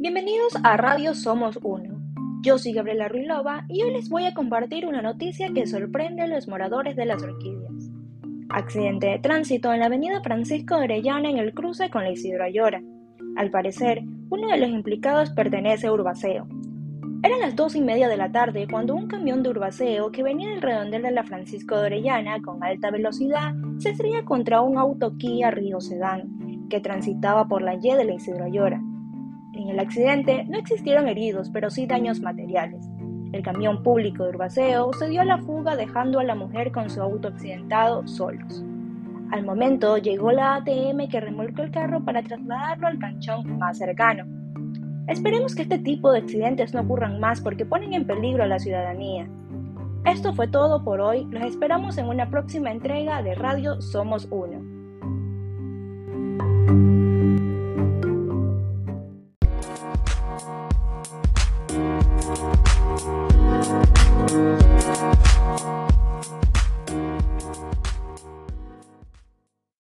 Bienvenidos a Radio Somos Uno. Yo soy Gabriela Ruilova y hoy les voy a compartir una noticia que sorprende a los moradores de las orquídeas. Accidente de tránsito en la avenida Francisco de Orellana en el cruce con la Isidro Ayora. Al parecer, uno de los implicados pertenece a Urbaceo, eran las dos y media de la tarde cuando un camión de Urbaceo que venía del redondel de la Francisco de Orellana con alta velocidad se estrella contra un auto Kia Río Sedán que transitaba por la Y de la Isidro Ayora. En el accidente no existieron heridos, pero sí daños materiales. El camión público de Urbaceo se dio a la fuga dejando a la mujer con su auto accidentado solos. Al momento llegó la ATM que remolcó el carro para trasladarlo al canchón más cercano. Esperemos que este tipo de accidentes no ocurran más porque ponen en peligro a la ciudadanía. Esto fue todo por hoy, los esperamos en una próxima entrega de Radio Somos Uno.